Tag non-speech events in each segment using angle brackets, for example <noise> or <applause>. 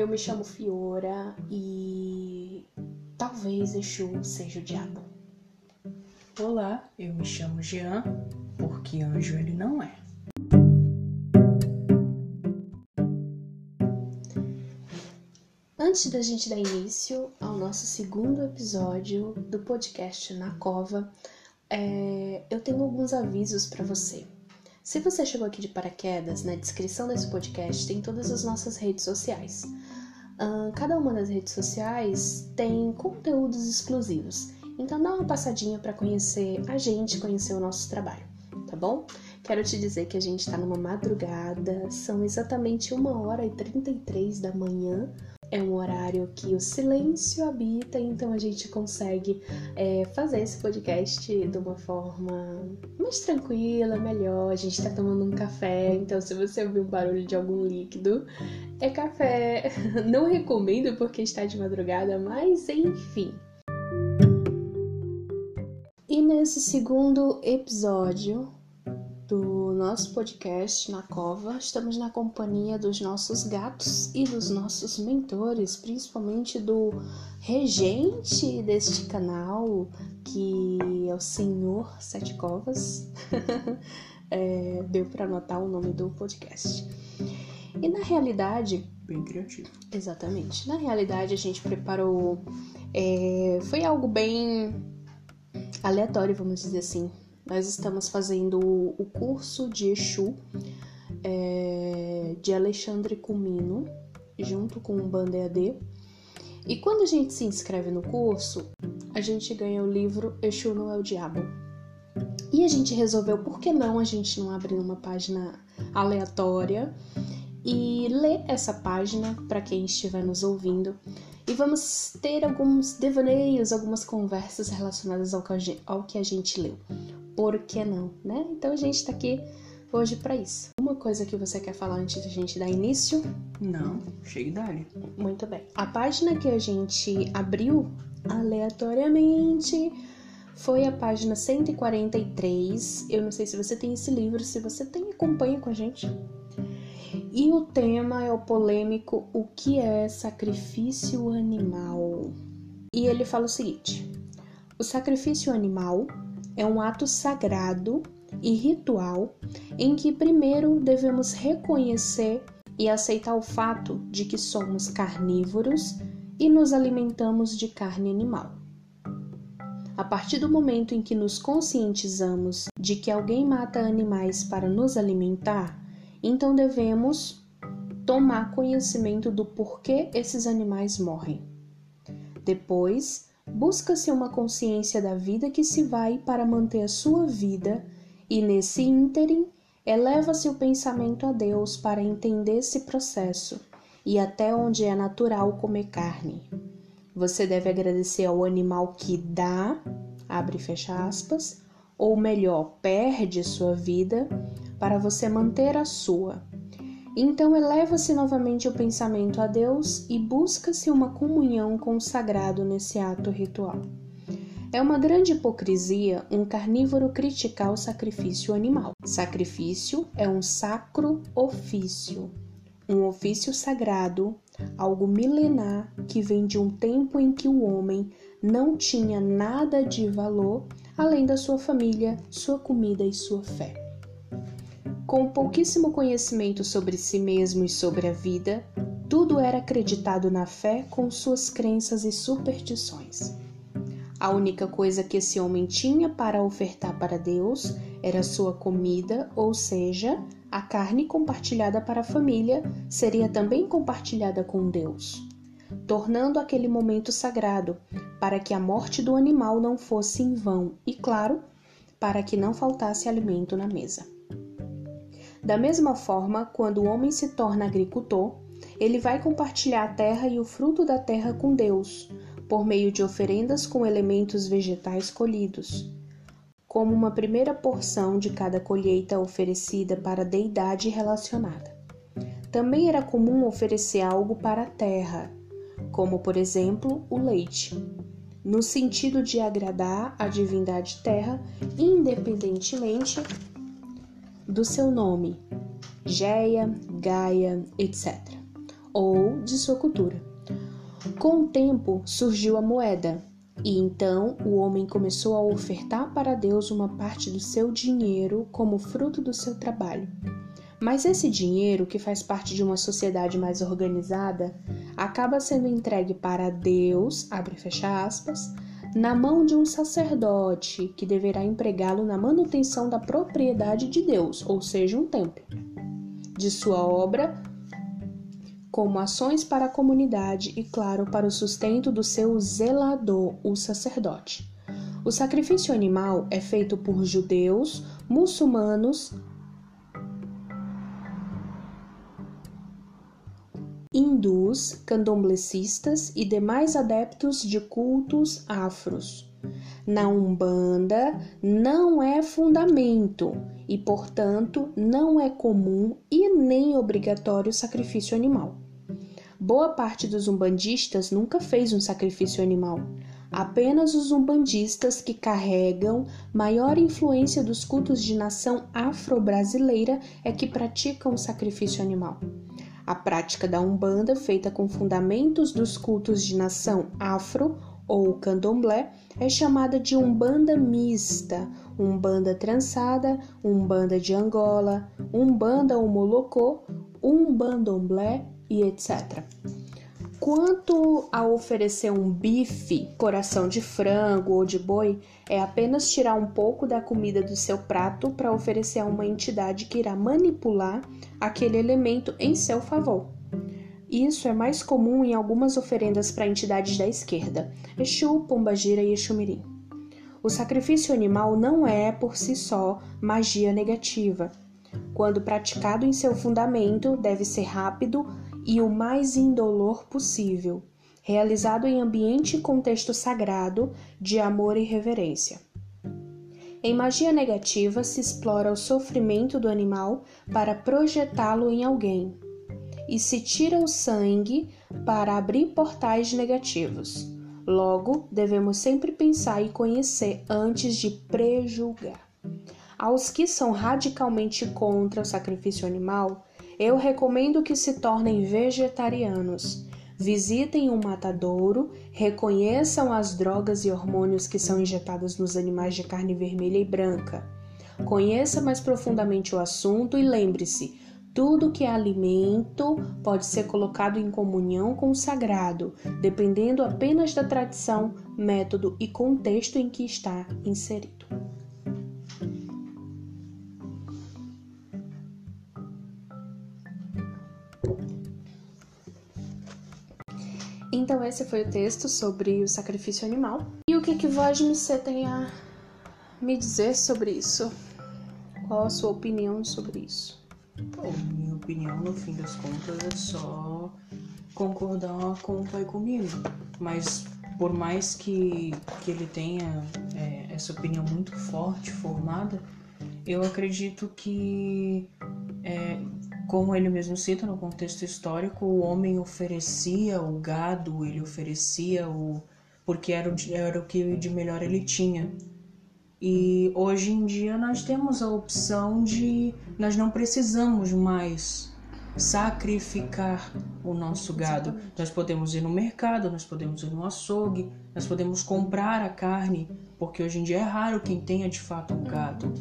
eu me chamo Fiora e talvez Exu seja o diabo. Olá, eu me chamo Jean, porque anjo ele não é. Antes da gente dar início ao nosso segundo episódio do podcast Na Cova, é, eu tenho alguns avisos para você. Se você chegou aqui de paraquedas, na descrição desse podcast tem todas as nossas redes sociais. Cada uma das redes sociais tem conteúdos exclusivos, então dá uma passadinha para conhecer a gente, conhecer o nosso trabalho, tá bom? Quero te dizer que a gente está numa madrugada, são exatamente 1 hora e 33 da manhã é um horário que o silêncio habita, então a gente consegue é, fazer esse podcast de uma forma mais tranquila, melhor. A gente tá tomando um café, então se você ouvir um barulho de algum líquido, é café. <laughs> Não recomendo porque está de madrugada, mas enfim. E nesse segundo episódio, do nosso podcast na Cova. Estamos na companhia dos nossos gatos e dos nossos mentores, principalmente do regente deste canal, que é o Senhor Sete Covas. <laughs> é, deu para anotar o nome do podcast. E na realidade. Bem criativo. Exatamente. Na realidade, a gente preparou. É, foi algo bem aleatório, vamos dizer assim nós estamos fazendo o curso de Exu é, de Alexandre Cumino, junto com o Banda EAD. E quando a gente se inscreve no curso, a gente ganha o livro Exu não é o Diabo. E a gente resolveu, por que não a gente não abrir uma página aleatória e ler essa página para quem estiver nos ouvindo. E vamos ter alguns devaneios, algumas conversas relacionadas ao que a gente leu por que não, né? Então a gente está aqui hoje para isso. Uma coisa que você quer falar antes da gente dar início? Não, chegue dali. Muito bem. A página que a gente abriu aleatoriamente foi a página 143. Eu não sei se você tem esse livro, se você tem, acompanha com a gente. E o tema é o polêmico O que é sacrifício animal? E ele fala o seguinte: O sacrifício animal é um ato sagrado e ritual em que primeiro devemos reconhecer e aceitar o fato de que somos carnívoros e nos alimentamos de carne animal. A partir do momento em que nos conscientizamos de que alguém mata animais para nos alimentar, então devemos tomar conhecimento do porquê esses animais morrem. Depois, busca-se uma consciência da vida que se vai para manter a sua vida, e nesse ínterim eleva-se o pensamento a Deus para entender esse processo e até onde é natural comer carne. Você deve agradecer ao animal que dá, abre e fecha aspas, ou melhor, perde sua vida para você manter a sua. Então eleva-se novamente o pensamento a Deus e busca-se uma comunhão com o sagrado nesse ato ritual. É uma grande hipocrisia um carnívoro criticar o sacrifício animal. Sacrifício é um sacro ofício, um ofício sagrado, algo milenar que vem de um tempo em que o homem não tinha nada de valor além da sua família, sua comida e sua fé. Com pouquíssimo conhecimento sobre si mesmo e sobre a vida, tudo era acreditado na fé com suas crenças e superstições. A única coisa que esse homem tinha para ofertar para Deus era sua comida, ou seja, a carne compartilhada para a família seria também compartilhada com Deus, tornando aquele momento sagrado, para que a morte do animal não fosse em vão e, claro, para que não faltasse alimento na mesa. Da mesma forma, quando o homem se torna agricultor, ele vai compartilhar a terra e o fruto da terra com Deus, por meio de oferendas com elementos vegetais colhidos, como uma primeira porção de cada colheita oferecida para a deidade relacionada. Também era comum oferecer algo para a terra, como por exemplo o leite, no sentido de agradar a divindade terra, independentemente do seu nome, Geia, Gaia, etc. ou de sua cultura. Com o tempo surgiu a moeda, e então o homem começou a ofertar para Deus uma parte do seu dinheiro como fruto do seu trabalho. Mas esse dinheiro, que faz parte de uma sociedade mais organizada, acaba sendo entregue para Deus, abre fecha aspas, na mão de um sacerdote que deverá empregá-lo na manutenção da propriedade de Deus, ou seja, um templo, de sua obra, como ações para a comunidade e, claro, para o sustento do seu zelador, o sacerdote. O sacrifício animal é feito por judeus, muçulmanos, hindus, candomblecistas e demais adeptos de cultos afros. Na Umbanda não é fundamento e, portanto, não é comum e nem obrigatório o sacrifício animal. Boa parte dos umbandistas nunca fez um sacrifício animal. Apenas os umbandistas que carregam maior influência dos cultos de nação afro-brasileira é que praticam o sacrifício animal. A prática da Umbanda, feita com fundamentos dos cultos de nação afro ou candomblé, é chamada de Umbanda mista, Umbanda trançada, Umbanda de Angola, Umbanda Umolocô, Umbandomblé e etc. Quanto a oferecer um bife, coração de frango ou de boi, é apenas tirar um pouco da comida do seu prato para oferecer a uma entidade que irá manipular aquele elemento em seu favor. Isso é mais comum em algumas oferendas para entidades da esquerda, Exu, Pombagira e Exumirim. O sacrifício animal não é, por si só, magia negativa. Quando praticado em seu fundamento, deve ser rápido e o mais indolor possível, realizado em ambiente e contexto sagrado de amor e reverência. Em magia negativa se explora o sofrimento do animal para projetá-lo em alguém, e se tira o sangue para abrir portais negativos. Logo, devemos sempre pensar e conhecer antes de prejulgar. Aos que são radicalmente contra o sacrifício animal, eu recomendo que se tornem vegetarianos. Visitem um matadouro, reconheçam as drogas e hormônios que são injetados nos animais de carne vermelha e branca. Conheça mais profundamente o assunto e lembre-se: tudo que é alimento pode ser colocado em comunhão com o sagrado, dependendo apenas da tradição, método e contexto em que está inserido. Então esse foi o texto sobre o sacrifício animal. E o que que Vosmicê tem a me dizer sobre isso? Qual a sua opinião sobre isso? Bom, minha opinião, no fim das contas, é só concordar com o pai comigo. Mas por mais que, que ele tenha é, essa opinião muito forte, formada, eu acredito que é, como ele mesmo cita no contexto histórico, o homem oferecia o gado, ele oferecia o. porque era o, era o que de melhor ele tinha. E hoje em dia nós temos a opção de. nós não precisamos mais sacrificar o nosso gado. Nós podemos ir no mercado, nós podemos ir no açougue, nós podemos comprar a carne, porque hoje em dia é raro quem tenha de fato um gado.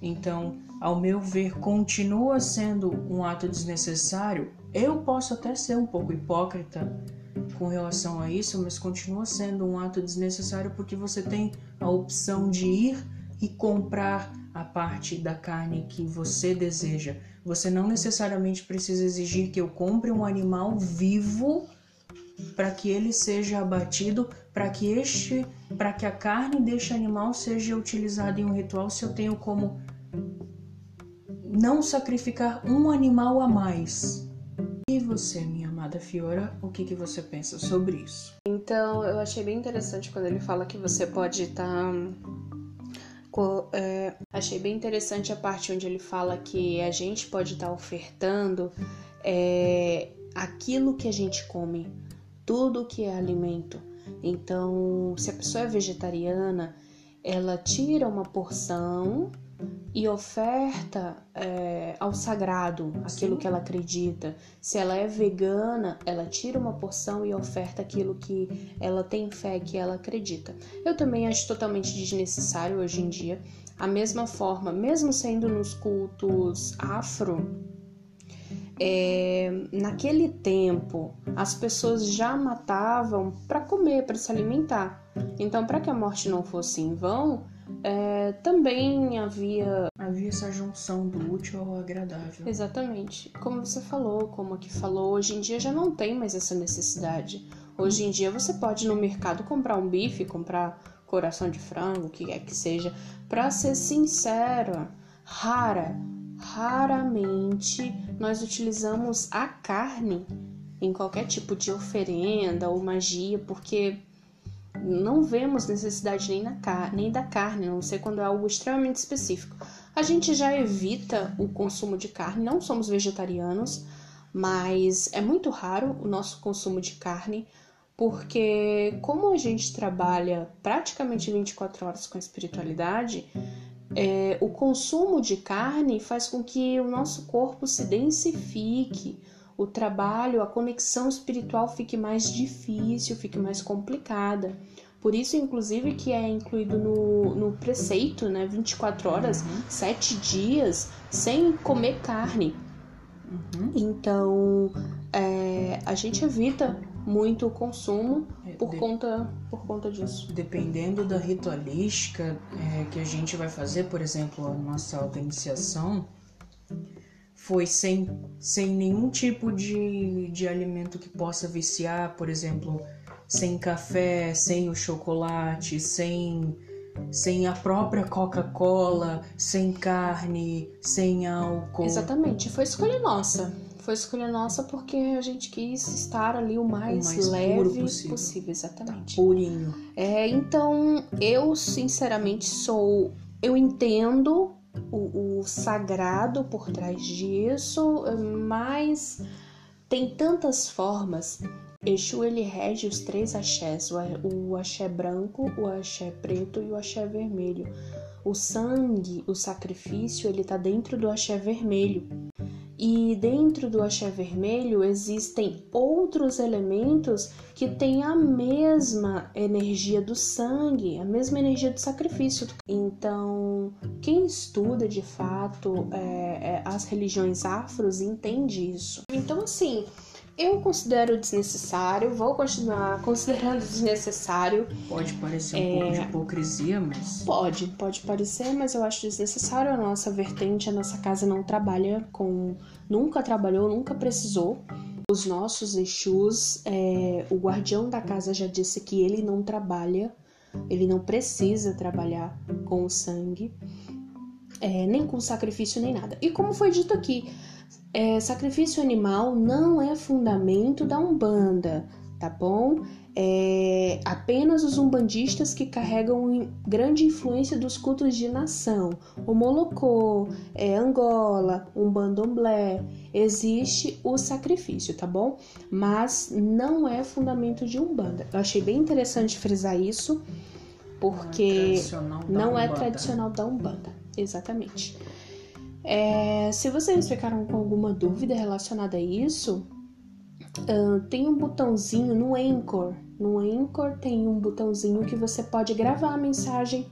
Então, ao meu ver, continua sendo um ato desnecessário. Eu posso até ser um pouco hipócrita com relação a isso, mas continua sendo um ato desnecessário porque você tem a opção de ir e comprar a parte da carne que você deseja. Você não necessariamente precisa exigir que eu compre um animal vivo para que ele seja abatido, para que este, para que a carne deste animal seja utilizada em um ritual se eu tenho como não sacrificar um animal a mais. E você, minha amada Fiora, o que, que você pensa sobre isso? Então, eu achei bem interessante quando ele fala que você pode estar. Tá, é, achei bem interessante a parte onde ele fala que a gente pode estar tá ofertando é, aquilo que a gente come, tudo que é alimento. Então, se a pessoa é vegetariana, ela tira uma porção e oferta é, ao sagrado aquilo Sim. que ela acredita. Se ela é vegana, ela tira uma porção e oferta aquilo que ela tem fé, que ela acredita. Eu também acho totalmente desnecessário hoje em dia. A mesma forma, mesmo sendo nos cultos afro, é, naquele tempo as pessoas já matavam para comer, para se alimentar. Então, para que a morte não fosse em vão, é, também havia. Havia essa junção do útil ao agradável. Exatamente. Como você falou, como aqui falou, hoje em dia já não tem mais essa necessidade. Hoje em dia você pode no mercado comprar um bife, comprar coração de frango, o que quer que seja. Para ser sincera, rara, raramente nós utilizamos a carne em qualquer tipo de oferenda ou magia, porque não vemos necessidade nem, na nem da carne, a não ser quando é algo extremamente específico. A gente já evita o consumo de carne, não somos vegetarianos, mas é muito raro o nosso consumo de carne, porque como a gente trabalha praticamente 24 horas com a espiritualidade, é, o consumo de carne faz com que o nosso corpo se densifique, o trabalho, a conexão espiritual fique mais difícil, fique mais complicada. Por isso, inclusive, que é incluído no, no preceito, né? 24 horas, uhum. 7 dias sem comer carne. Uhum. Então, é, a gente evita muito o consumo é, por, de... conta, por conta disso. Dependendo da ritualística é, que a gente vai fazer, por exemplo, a nossa auto-iniciação, foi sem, sem nenhum tipo de, de alimento que possa viciar, por exemplo, sem café, sem o chocolate, sem, sem a própria Coca-Cola, sem carne, sem álcool. Exatamente, foi escolha nossa. Foi escolha nossa porque a gente quis estar ali o mais, o mais leve possível. possível. exatamente. Tá purinho. É, então, eu sinceramente sou. Eu entendo o, o sagrado por trás disso, mas tem tantas formas. Exu ele rege os três axés, o axé branco, o axé preto e o axé vermelho. O sangue, o sacrifício, ele tá dentro do axé vermelho. E dentro do axé vermelho existem outros elementos que têm a mesma energia do sangue, a mesma energia do sacrifício. Então, quem estuda de fato é, é, as religiões afros entende isso. Então, assim, eu considero desnecessário, vou continuar considerando desnecessário. Pode parecer um é... pouco de hipocrisia, mas. Pode, pode parecer, mas eu acho desnecessário. A nossa vertente, a nossa casa não trabalha com. Nunca trabalhou, nunca precisou. Os nossos Exus, é... o guardião da casa já disse que ele não trabalha, ele não precisa trabalhar com o sangue, é... nem com sacrifício, nem nada. E como foi dito aqui, é, sacrifício animal não é fundamento da Umbanda, tá bom? É apenas os umbandistas que carregam grande influência dos cultos de nação. O Molocô, é, Angola, Umbandomblé, existe o sacrifício, tá bom? Mas não é fundamento de Umbanda. Eu achei bem interessante frisar isso, porque não é tradicional da, não é tradicional da Umbanda. Exatamente. É, se vocês ficaram com alguma dúvida relacionada a isso, uh, tem um botãozinho no Anchor. No Anchor tem um botãozinho que você pode gravar a mensagem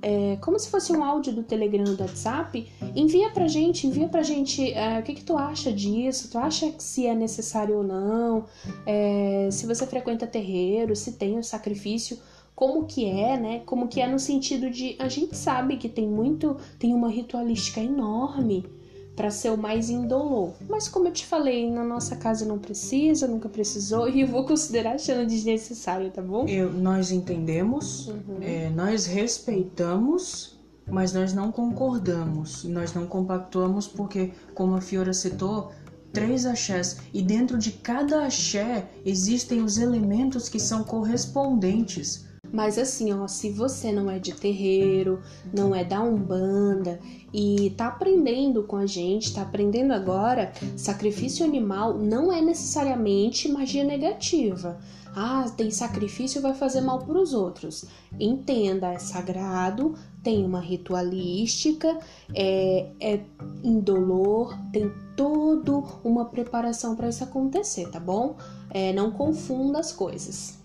é, como se fosse um áudio do Telegram do WhatsApp, envia pra gente, envia pra gente é, o que, que tu acha disso, tu acha que se é necessário ou não, é, se você frequenta terreiro, se tem o sacrifício como que é, né? Como que é no sentido de a gente sabe que tem muito, tem uma ritualística enorme para ser o mais indolor. Mas como eu te falei, na nossa casa não precisa, nunca precisou <laughs> e eu vou considerar achando desnecessário, tá bom? Eu, nós entendemos, uhum. é, nós respeitamos, mas nós não concordamos, nós não compactuamos porque, como a Fiora citou, três axés e dentro de cada axé existem os elementos que são correspondentes. Mas assim, ó, se você não é de terreiro, não é da Umbanda e tá aprendendo com a gente, tá aprendendo agora, sacrifício animal não é necessariamente magia negativa. Ah, tem sacrifício vai fazer mal para os outros. Entenda, é sagrado, tem uma ritualística, é, é indolor, tem toda uma preparação para isso acontecer, tá bom? É, não confunda as coisas.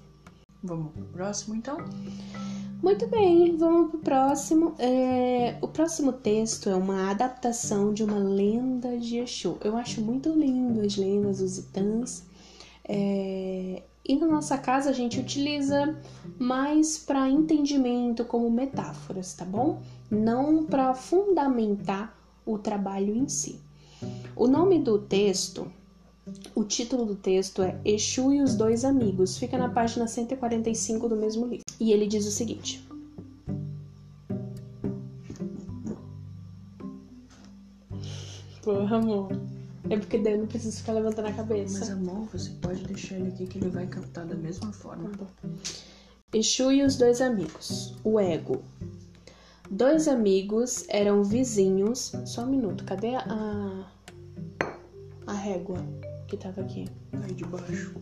Vamos pro próximo então? Muito bem, vamos pro próximo. É, o próximo texto é uma adaptação de uma lenda de Exu. Eu acho muito lindo as lendas lusitanas. É, e na nossa casa a gente utiliza mais para entendimento como metáforas, tá bom? Não para fundamentar o trabalho em si. O nome do texto o título do texto é Exu e os Dois Amigos, fica na página 145 do mesmo livro. E ele diz o seguinte: Porra, amor. É porque daí eu não preciso ficar levantando a cabeça. Mas, amor, você pode deixar ele aqui que ele vai captar da mesma forma. Tá Exu e os dois amigos. O ego. Dois amigos eram vizinhos. Só um minuto, cadê a. a régua? Que tava aqui? Aí de baixo.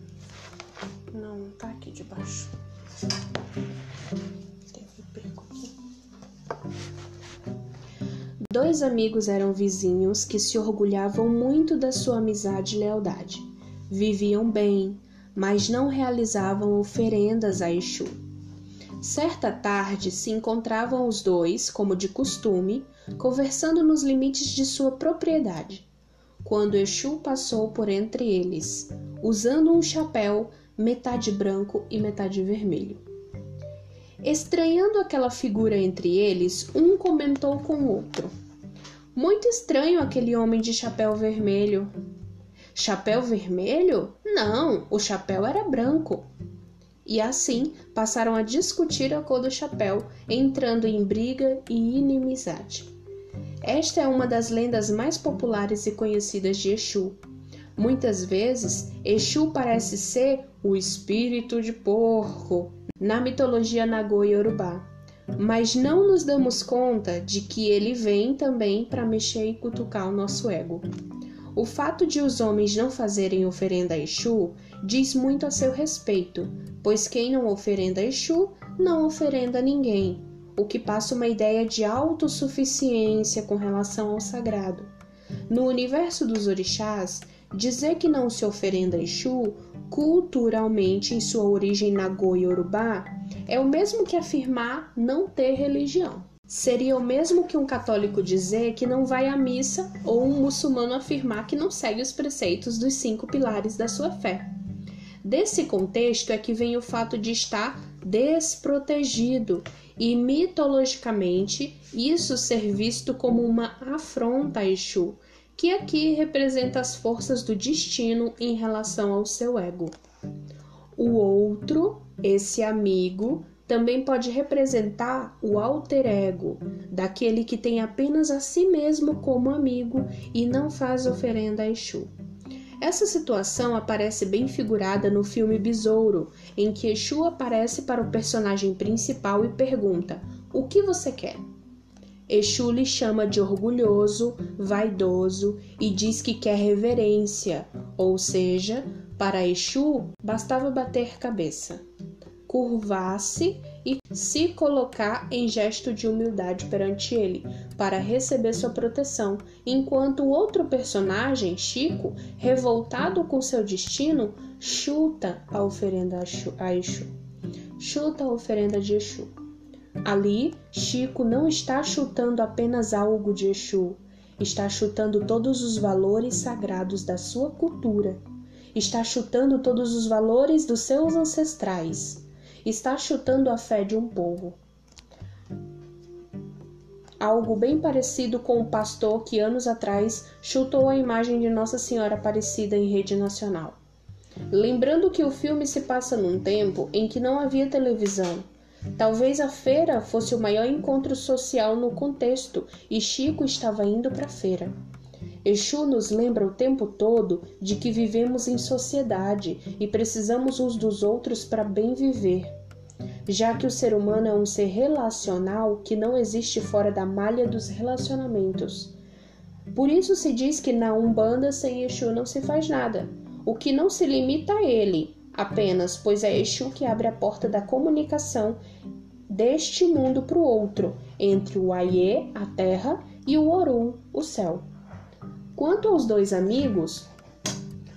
Não, tá aqui de baixo. perco aqui. Dois amigos eram vizinhos que se orgulhavam muito da sua amizade e lealdade. Viviam bem, mas não realizavam oferendas a Exu. Certa tarde se encontravam os dois, como de costume, conversando nos limites de sua propriedade quando Exu passou por entre eles, usando um chapéu metade branco e metade vermelho. Estranhando aquela figura entre eles, um comentou com o outro: Muito estranho aquele homem de chapéu vermelho. Chapéu vermelho? Não, o chapéu era branco. E assim passaram a discutir a cor do chapéu, entrando em briga e inimizade. Esta é uma das lendas mais populares e conhecidas de Exu. Muitas vezes, Exu parece ser o espírito de porco na mitologia Nagoya Yorubá, mas não nos damos conta de que ele vem também para mexer e cutucar o nosso ego. O fato de os homens não fazerem oferenda a Exu diz muito a seu respeito, pois quem não oferenda a Exu não oferenda a ninguém o que passa uma ideia de autossuficiência com relação ao sagrado. No universo dos orixás, dizer que não se oferenda Exu, culturalmente em sua origem Nagoya Yorubá, é o mesmo que afirmar não ter religião. Seria o mesmo que um católico dizer que não vai à missa ou um muçulmano afirmar que não segue os preceitos dos cinco pilares da sua fé. Desse contexto é que vem o fato de estar desprotegido e mitologicamente isso ser visto como uma afronta a Exu, que aqui representa as forças do destino em relação ao seu ego. O outro, esse amigo, também pode representar o alter ego, daquele que tem apenas a si mesmo como amigo e não faz oferenda a Exu. Essa situação aparece bem figurada no filme Besouro, em que Exu aparece para o personagem principal e pergunta: O que você quer? Exu lhe chama de orgulhoso, vaidoso e diz que quer reverência, ou seja, para Exu bastava bater cabeça curvar-se e se colocar em gesto de humildade perante ele, para receber sua proteção, enquanto o outro personagem, Chico, revoltado com seu destino, chuta a oferenda a Exu. Chuta a oferenda de Exu. Ali, Chico não está chutando apenas algo de Exu, está chutando todos os valores sagrados da sua cultura, está chutando todos os valores dos seus ancestrais está chutando a fé de um povo. Algo bem parecido com o pastor que anos atrás chutou a imagem de Nossa Senhora Aparecida em rede nacional. Lembrando que o filme se passa num tempo em que não havia televisão. Talvez a feira fosse o maior encontro social no contexto e Chico estava indo para a feira. Exu nos lembra o tempo todo de que vivemos em sociedade e precisamos uns dos outros para bem viver. já que o ser humano é um ser relacional que não existe fora da malha dos relacionamentos. Por isso se diz que na Umbanda sem Exu não se faz nada, o que não se limita a ele apenas, pois é Exu que abre a porta da comunicação deste mundo para o outro, entre o Aie, a terra, e o Orum, o céu. Quanto aos dois amigos,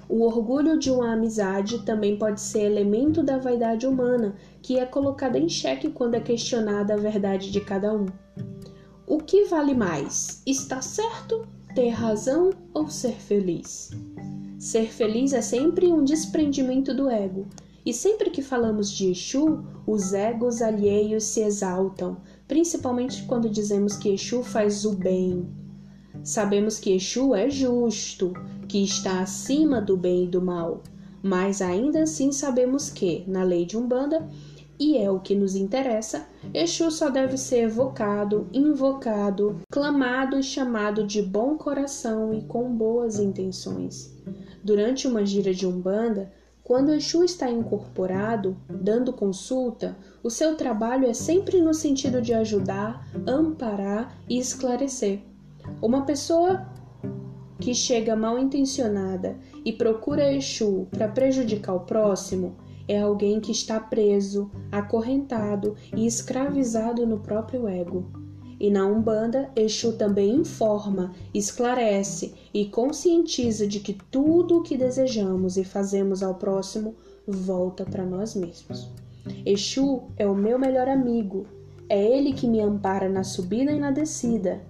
o orgulho de uma amizade também pode ser elemento da vaidade humana, que é colocada em xeque quando é questionada a verdade de cada um. O que vale mais? Está certo ter razão ou ser feliz? Ser feliz é sempre um desprendimento do ego, e sempre que falamos de Exu, os egos alheios se exaltam, principalmente quando dizemos que Exu faz o bem. Sabemos que Exu é justo, que está acima do bem e do mal, mas ainda assim sabemos que, na lei de Umbanda, e é o que nos interessa, Exu só deve ser evocado, invocado, clamado e chamado de bom coração e com boas intenções. Durante uma gira de Umbanda, quando Exu está incorporado, dando consulta, o seu trabalho é sempre no sentido de ajudar, amparar e esclarecer. Uma pessoa que chega mal intencionada e procura Exu para prejudicar o próximo é alguém que está preso, acorrentado e escravizado no próprio ego. E na Umbanda, Exu também informa, esclarece e conscientiza de que tudo o que desejamos e fazemos ao próximo volta para nós mesmos. Exu é o meu melhor amigo, é ele que me ampara na subida e na descida.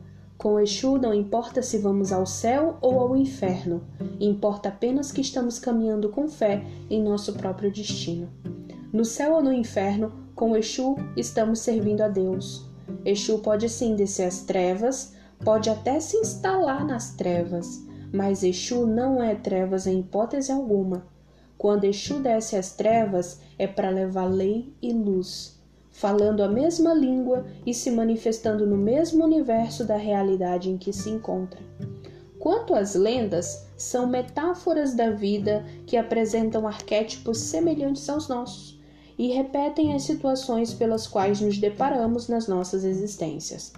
Com Exu não importa se vamos ao céu ou ao inferno, importa apenas que estamos caminhando com fé em nosso próprio destino. No céu ou no inferno, com Exu estamos servindo a Deus. Exu pode sim descer as trevas, pode até se instalar nas trevas, mas Exu não é trevas em hipótese alguma. Quando Exu desce as trevas, é para levar lei e luz, falando a mesma língua e se manifestando no mesmo universo da realidade em que se encontra. Quanto às lendas, são metáforas da vida que apresentam arquétipos semelhantes aos nossos e repetem as situações pelas quais nos deparamos nas nossas existências.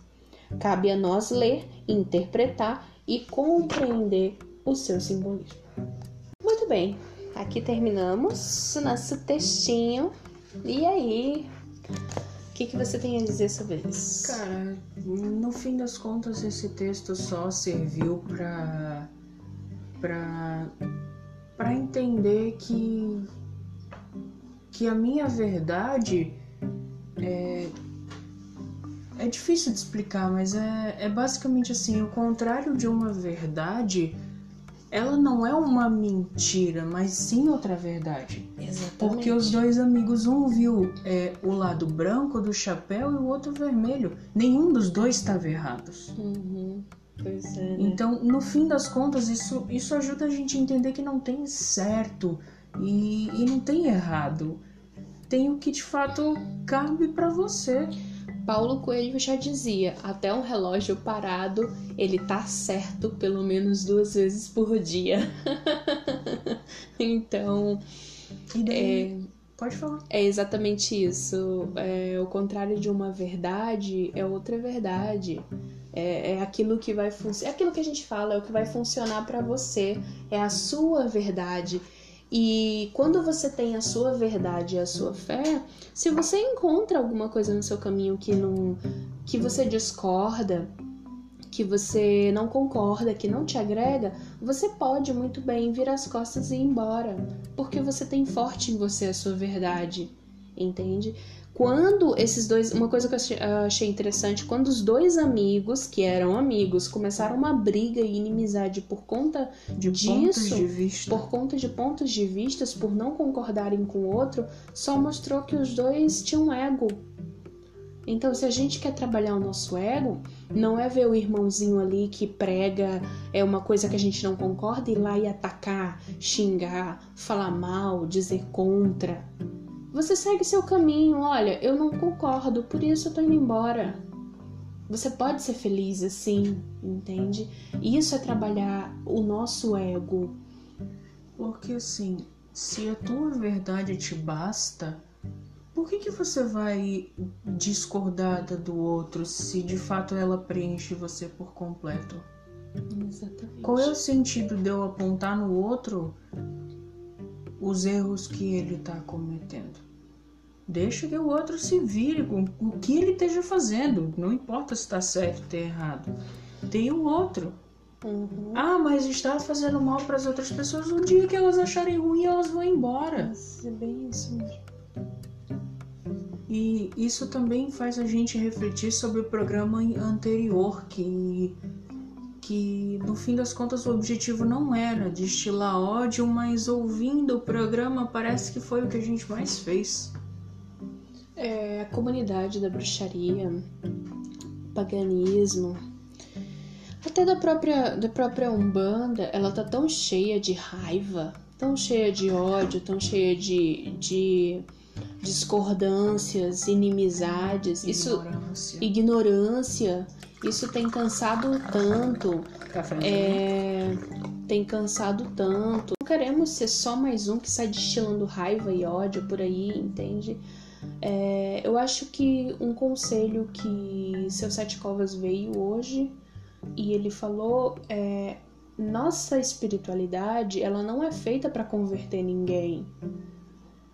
Cabe a nós ler, interpretar e compreender o seu simbolismo. Muito bem, aqui terminamos nosso textinho. E aí, o que, que você tem a dizer sobre isso? Cara, no fim das contas, esse texto só serviu para para para entender que que a minha verdade é, é difícil de explicar, mas é, é basicamente assim: o contrário de uma verdade, ela não é uma mentira, mas sim outra verdade. Exatamente. Porque os dois amigos, um viu é, o lado branco do chapéu e o outro vermelho. Nenhum dos dois estava errado. Uhum. Pois é, né? Então, no fim das contas, isso, isso ajuda a gente a entender que não tem certo e, e não tem errado tem o que de fato cabe para você. Paulo Coelho já dizia: até um relógio parado, ele tá certo pelo menos duas vezes por dia. <laughs> então, é, pode falar. É exatamente isso. É, o contrário de uma verdade é outra verdade. É, é aquilo que vai funcionar. É aquilo que a gente fala, é o que vai funcionar para você. É a sua verdade. E quando você tem a sua verdade e a sua fé, se você encontra alguma coisa no seu caminho que não que você discorda, que você não concorda, que não te agrega, você pode muito bem virar as costas e ir embora, porque você tem forte em você a sua verdade, entende? Quando esses dois. Uma coisa que eu achei interessante, quando os dois amigos, que eram amigos, começaram uma briga e inimizade por conta de disso, de por conta de pontos de vistas, por não concordarem com o outro, só mostrou que os dois tinham ego. Então, se a gente quer trabalhar o nosso ego, não é ver o irmãozinho ali que prega é uma coisa que a gente não concorda e ir lá e atacar, xingar, falar mal, dizer contra. Você segue seu caminho, olha, eu não concordo, por isso eu tô indo embora. Você pode ser feliz assim, entende? Isso é trabalhar o nosso ego. Porque assim, se a tua verdade te basta, por que, que você vai discordar da do outro se de fato ela preenche você por completo? Exatamente. Qual é o sentido de eu apontar no outro os erros que ele está cometendo? Deixa que o outro se vire com o que ele esteja fazendo. Não importa se está certo ou tá errado. Tem o outro. Uhum. Ah, mas está fazendo mal para as outras pessoas. Um dia que elas acharem ruim, elas vão embora. É bem isso mesmo. E isso também faz a gente refletir sobre o programa anterior, que, que no fim das contas o objetivo não era destilar ódio, mas ouvindo o programa parece que foi o que a gente mais fez. É, a comunidade da bruxaria, paganismo, até da própria, da própria Umbanda, ela tá tão cheia de raiva, tão cheia de ódio, tão cheia de, de discordâncias, inimizades, Ignorância. isso ignorância, isso tem cansado tanto, Café é, tem cansado tanto. Não queremos ser só mais um que sai destilando raiva e ódio por aí, entende? É, eu acho que um conselho que seu Sete Covas veio hoje e ele falou é nossa espiritualidade ela não é feita para converter ninguém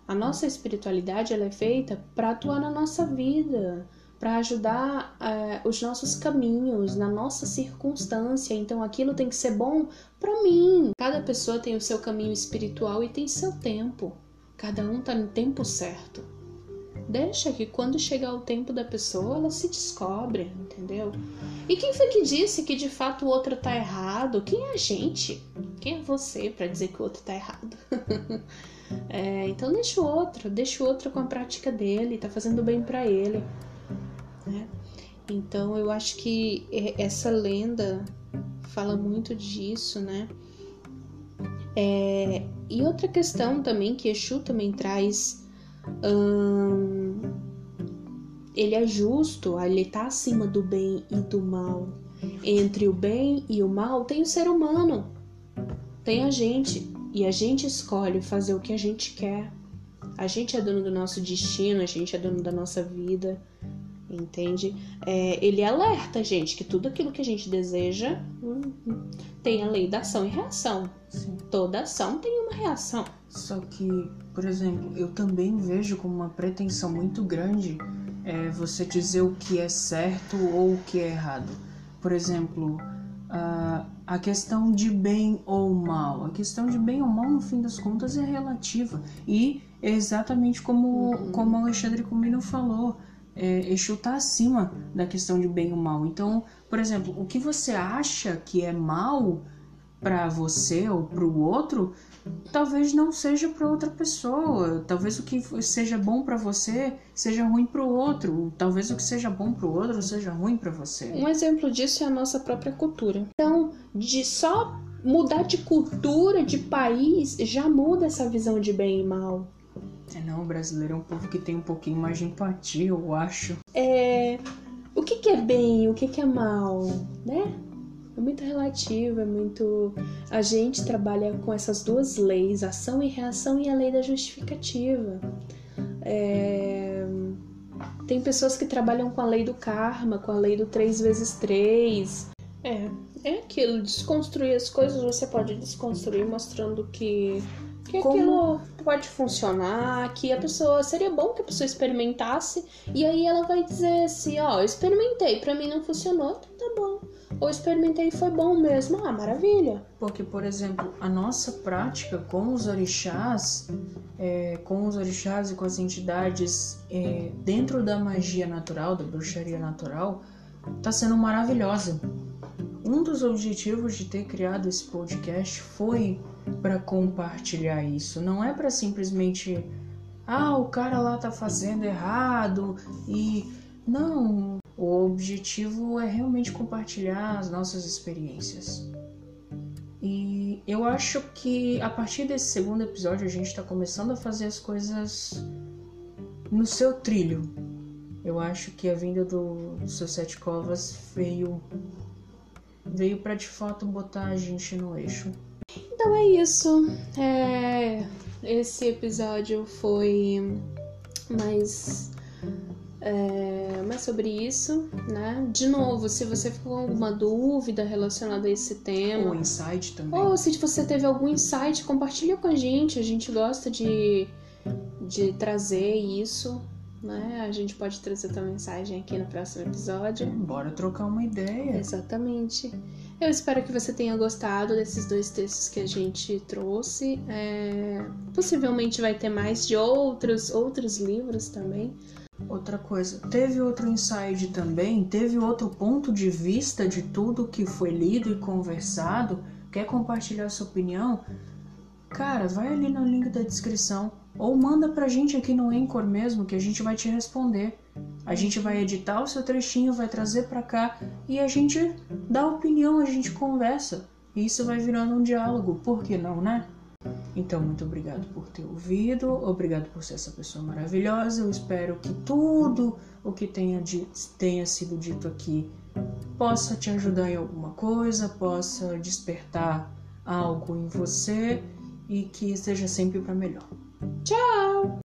a nossa espiritualidade ela é feita para atuar na nossa vida, para ajudar é, os nossos caminhos, na nossa circunstância. Então aquilo tem que ser bom para mim. Cada pessoa tem o seu caminho espiritual e tem seu tempo. Cada um tá no tempo certo. Deixa que quando chegar o tempo da pessoa, ela se descobre, entendeu? E quem foi que disse que de fato o outro tá errado? Quem é a gente? Quem é você para dizer que o outro tá errado? <laughs> É, então deixa o outro, deixa o outro com a prática dele, tá fazendo bem para ele. Né? Então eu acho que essa lenda fala muito disso, né? É, e outra questão também que Exu também traz, hum, ele é justo, ele tá acima do bem e do mal. Entre o bem e o mal tem o ser humano, tem a gente. E a gente escolhe fazer o que a gente quer. A gente é dono do nosso destino, a gente é dono da nossa vida, entende? É, ele alerta a gente que tudo aquilo que a gente deseja hum, tem a lei da ação e reação. Sim. Toda ação tem uma reação. Só que, por exemplo, eu também vejo como uma pretensão muito grande é, você dizer o que é certo ou o que é errado. Por exemplo, uh, a questão de bem ou mal. A questão de bem ou mal, no fim das contas, é relativa. E é exatamente como, uhum. como Alexandre Comino falou. É, Exu está acima da questão de bem ou mal. Então, por exemplo, o que você acha que é mal para você ou para o outro talvez não seja para outra pessoa. Talvez o que seja bom para você seja ruim para o outro. Talvez o que seja bom para o outro seja ruim para você. Um exemplo disso é a nossa própria cultura. Então, de só mudar de cultura, de país, já muda essa visão de bem e mal. É, não, o brasileiro é um povo que tem um pouquinho mais de empatia, eu acho. É. O que, que é bem, o que, que é mal, né? É muito relativo, é muito. A gente trabalha com essas duas leis, ação e reação, e a lei da justificativa. É... Tem pessoas que trabalham com a lei do karma, com a lei do 3 vezes 3. É, é aquilo, desconstruir as coisas, você pode desconstruir mostrando que, que Como? aquilo pode funcionar, que a pessoa seria bom que a pessoa experimentasse e aí ela vai dizer assim, ó, oh, experimentei, para mim não funcionou, então tá bom ou experimentei e foi bom mesmo. Ah, maravilha. Porque, por exemplo, a nossa prática com os orixás, é, com os orixás e com as entidades é, dentro da magia natural, da bruxaria natural, está sendo maravilhosa. Um dos objetivos de ter criado esse podcast foi para compartilhar isso. Não é para simplesmente, ah, o cara lá tá fazendo errado e não, o objetivo é realmente compartilhar as nossas experiências. E eu acho que a partir desse segundo episódio a gente está começando a fazer as coisas no seu trilho. Eu acho que a vinda do, do seu Sete Covas veio veio para de fato botar a gente no eixo. Então é isso. É, esse episódio foi Mas é, mas sobre isso, né? De novo, se você ficou com alguma dúvida relacionada a esse tema. Ou insight também. Ou se você teve algum insight, compartilha com a gente. A gente gosta de, de trazer isso. Né? A gente pode trazer tua mensagem aqui no próximo episódio. Bora trocar uma ideia. Exatamente. Eu espero que você tenha gostado desses dois textos que a gente trouxe. É... Possivelmente vai ter mais de outros, outros livros também. Outra coisa, teve outro insight também, teve outro ponto de vista de tudo que foi lido e conversado. Quer compartilhar sua opinião? Cara, vai ali no link da descrição ou manda pra gente aqui no Anchor mesmo que a gente vai te responder. A gente vai editar o seu trechinho, vai trazer pra cá e a gente dá opinião, a gente conversa. E isso vai virando um diálogo, por que não, né? Então, muito obrigado por ter ouvido, obrigado por ser essa pessoa maravilhosa. Eu espero que tudo o que tenha, tenha sido dito aqui possa te ajudar em alguma coisa, possa despertar algo em você e que seja sempre para melhor. Ciao.